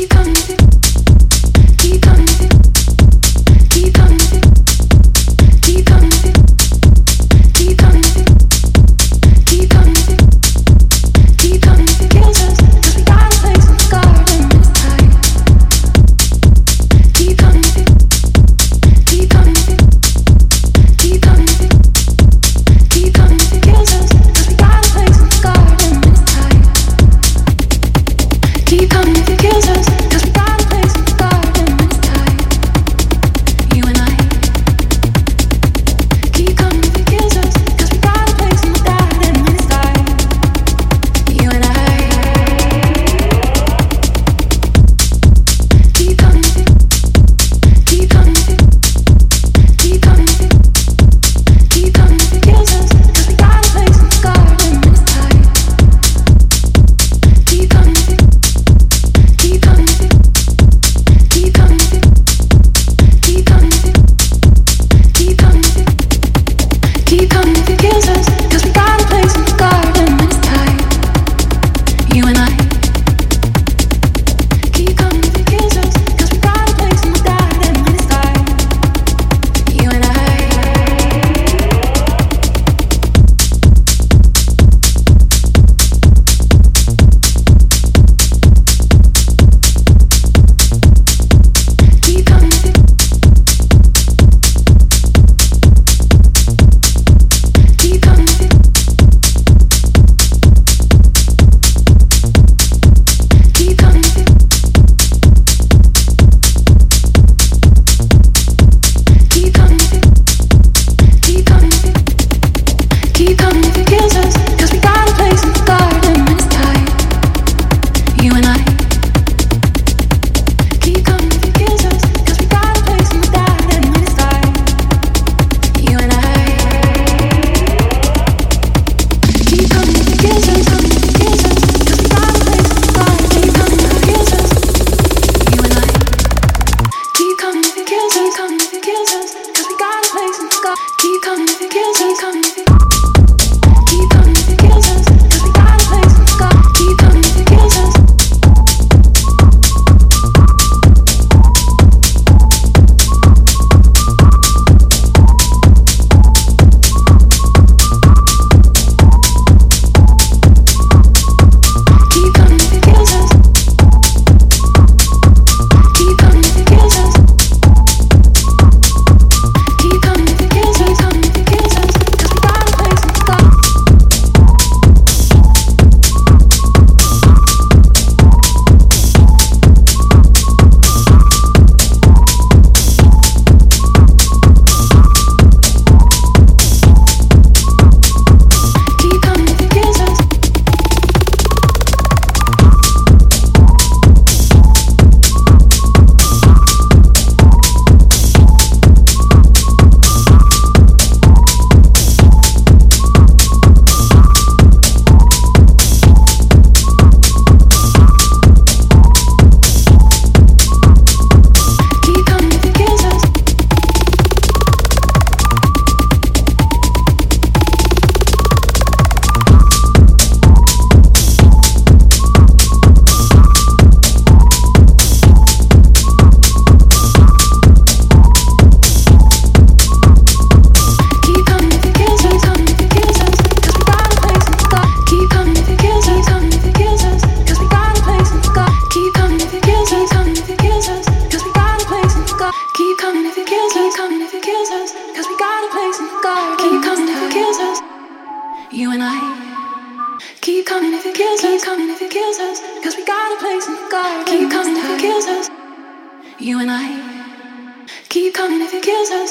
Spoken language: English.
you coming with me? come. here Keep coming if it kills us, Keep coming if it kills us. Cause we got a place in the garden. Keep coming if it kills us, you and I. Keep coming if it kills us.